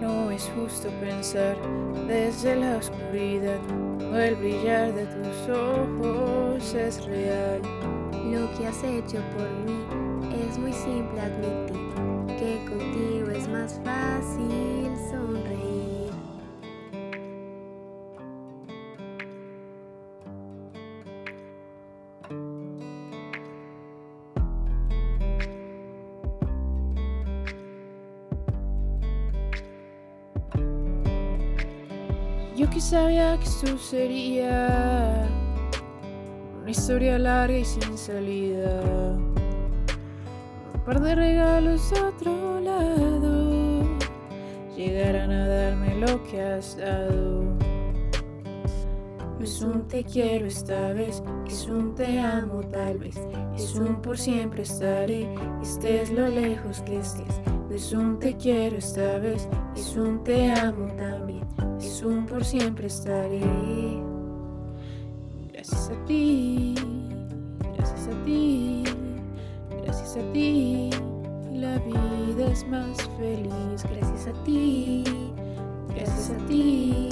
No es justo pensar desde la oscuridad, o el brillar de tus ojos es real. Lo que has hecho por mí es muy simple admitir que contigo es más Yo que sabía que esto sería una historia larga y sin salida. Un par de regalos de otro lado llegarán a darme lo que has dado. Es un te quiero esta vez, es un te amo tal vez, es un por siempre estaré, estés lo lejos que estés. Es un te quiero esta vez, es un te amo también, es un por siempre estaré. Gracias a ti, gracias a ti, gracias a ti, la vida es más feliz. Gracias a ti, gracias a ti,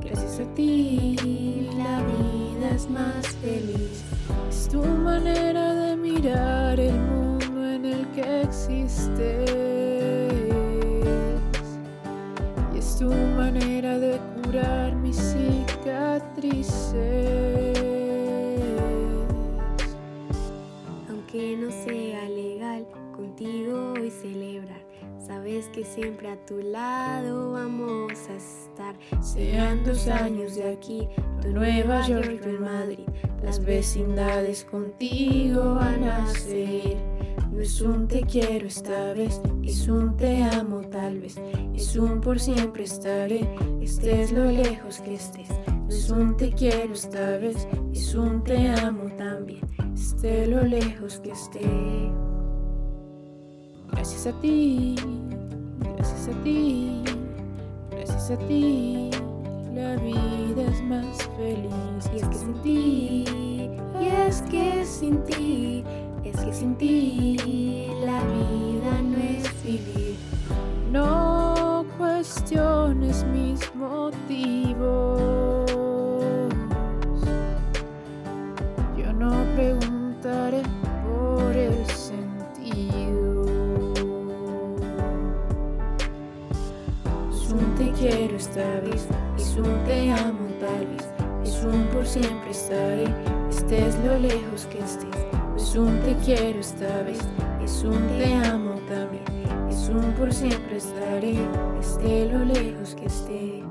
gracias a ti, la vida es más feliz. Es tu manera de mirar el mundo en el que existes. Tu manera de curar mis cicatrices. Aunque no sea legal contigo hoy celebrar, sabes que siempre a tu lado vamos a estar. Sean dos años de aquí, tu Nueva York, tu Madrid, las vecindades contigo van a ser. No es un te quiero esta vez, es un te amo tal vez, es un por siempre estaré, estés lo lejos que estés. No es un te quiero esta vez, es un te amo también, esté lo lejos que esté. Gracias a ti, gracias a ti, gracias a ti, la vida es más feliz. Y es que sin ti, y es que sin ti, que sin ti la vida no es vivir. No cuestiones mis motivos. Yo no preguntaré por el sentido. Es un te quiero esta vez, es un te amo tal vez, es un por siempre estaré, estés lo lejos que estés. Es un te quiero esta vez, es un te amo también, es un por siempre estaré, esté lo lejos que esté.